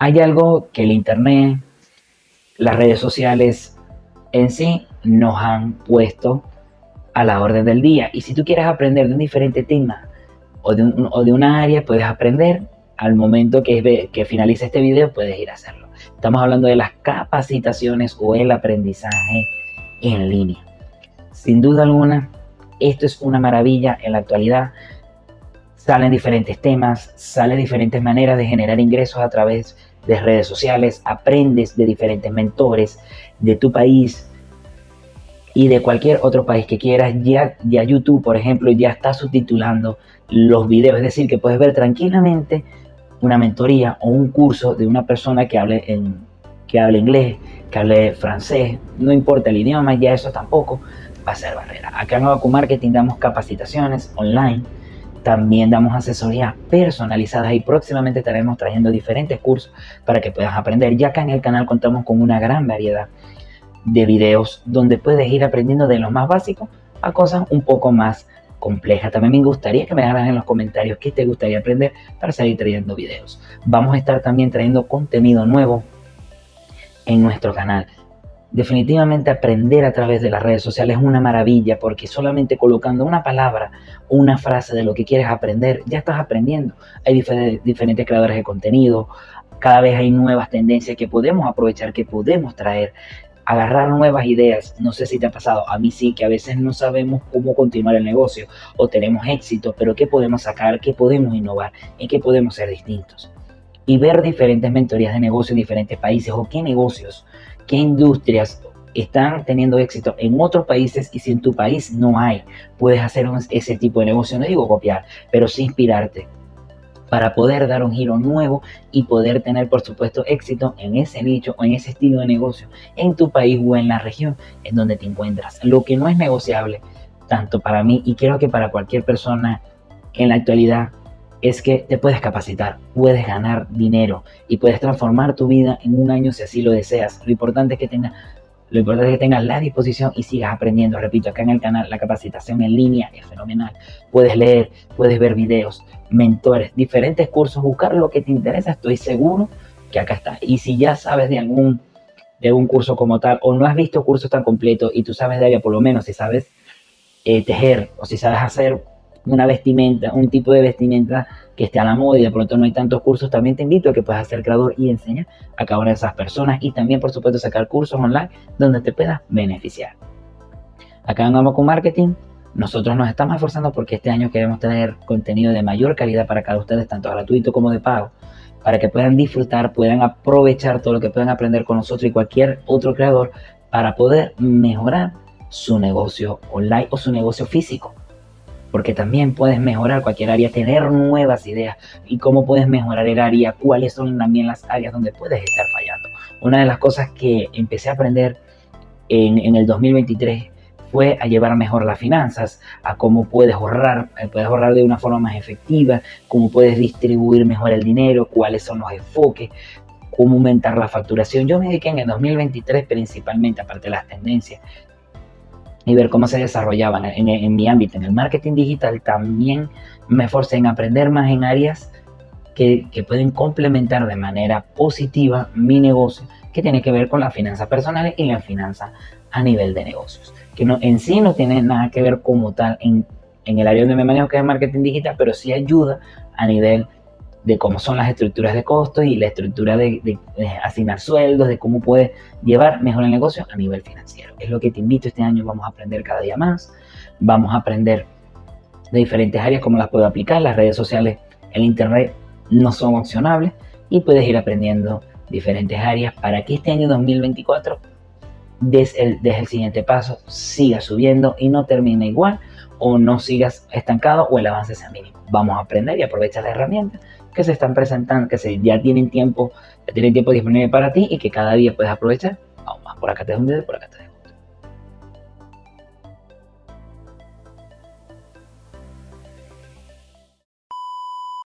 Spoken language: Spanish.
Hay algo que el Internet, las redes sociales en sí nos han puesto a la orden del día. Y si tú quieres aprender de un diferente tema o de, un, o de una área, puedes aprender al momento que, que finalice este video, puedes ir a hacerlo. Estamos hablando de las capacitaciones o el aprendizaje en línea. Sin duda alguna, esto es una maravilla en la actualidad salen diferentes temas, salen diferentes maneras de generar ingresos a través de redes sociales, aprendes de diferentes mentores de tu país y de cualquier otro país que quieras. Ya, ya YouTube, por ejemplo, ya está subtitulando los videos, es decir, que puedes ver tranquilamente una mentoría o un curso de una persona que hable, en, que hable inglés, que hable francés, no importa el idioma, ya eso tampoco va a ser barrera. Acá en Abacu Marketing damos capacitaciones online también damos asesoría personalizada y próximamente estaremos trayendo diferentes cursos para que puedas aprender. Ya acá en el canal contamos con una gran variedad de videos donde puedes ir aprendiendo de lo más básico a cosas un poco más complejas. También me gustaría que me dejaras en los comentarios qué te gustaría aprender para seguir trayendo videos. Vamos a estar también trayendo contenido nuevo en nuestro canal. Definitivamente aprender a través de las redes sociales es una maravilla porque solamente colocando una palabra una frase de lo que quieres aprender, ya estás aprendiendo. Hay diferentes creadores de contenido, cada vez hay nuevas tendencias que podemos aprovechar, que podemos traer, agarrar nuevas ideas. No sé si te ha pasado, a mí sí, que a veces no sabemos cómo continuar el negocio o tenemos éxito, pero qué podemos sacar, qué podemos innovar, en qué podemos ser distintos. Y ver diferentes mentorías de negocio en diferentes países o qué negocios qué industrias están teniendo éxito en otros países y si en tu país no hay, puedes hacer ese tipo de negocio. No digo copiar, pero sí inspirarte para poder dar un giro nuevo y poder tener, por supuesto, éxito en ese nicho o en ese estilo de negocio en tu país o en la región en donde te encuentras. Lo que no es negociable, tanto para mí y creo que para cualquier persona en la actualidad, es que te puedes capacitar, puedes ganar dinero y puedes transformar tu vida en un año si así lo deseas. Lo importante es que tengas lo importante es que tengas la disposición y sigas aprendiendo. Repito, acá en el canal la capacitación en línea es fenomenal. Puedes leer, puedes ver videos, mentores, diferentes cursos, buscar lo que te interesa. Estoy seguro que acá está. Y si ya sabes de algún, de curso como tal o no has visto cursos tan completos y tú sabes de área, por lo menos si sabes eh, tejer o si sabes hacer una vestimenta, un tipo de vestimenta que esté a la moda y de pronto no hay tantos cursos, también te invito a que puedas ser creador y enseñar a cada una de esas personas y también, por supuesto, sacar cursos online donde te puedas beneficiar. Acá en con Marketing, nosotros nos estamos esforzando porque este año queremos tener contenido de mayor calidad para cada ustedes, tanto gratuito como de pago, para que puedan disfrutar, puedan aprovechar todo lo que puedan aprender con nosotros y cualquier otro creador para poder mejorar su negocio online o su negocio físico porque también puedes mejorar cualquier área, tener nuevas ideas y cómo puedes mejorar el área, cuáles son también las áreas donde puedes estar fallando. Una de las cosas que empecé a aprender en, el 2023 fue a llevar mejor las finanzas, a cómo puedes ahorrar, eh, puedes ahorrar de una forma más efectiva, cómo puedes distribuir mejor el dinero, cuáles son los enfoques, cómo aumentar la facturación. Yo me dediqué en el 2023 principalmente, aparte de las tendencias, y ver cómo se desarrollaban en, mi ámbito, en el marketing digital, también me esforcé en aprender más en áreas que, pueden complementar de manera positiva mi negocio, que tiene que ver con las finanzas personales y la finanza a nivel de negocios, que no, en sí no tiene nada que ver como tal en, en el área donde me manejo, que es marketing digital, pero sí ayuda a nivel de cómo son las estructuras de costos y la estructura de, asignar sueldos, de cómo puede llevar mejor el negocio a nivel financiero. Es lo que te invito este año, vamos a aprender cada día más, vamos a aprender de diferentes áreas, cómo las puedo aplicar, las redes sociales, el internet no son opcionables y puedes ir aprendiendo diferentes áreas para que este año 2024 des el, des el siguiente paso, siga subiendo y no termine igual o no sigas estancado o el avance sea mínimo. Vamos a aprender y aprovechar las herramientas que se están presentando, que se, ya tienen tiempo, ya tienen tiempo disponible para ti y que cada día puedes aprovechar. Vamos más, por acá te un por acá te.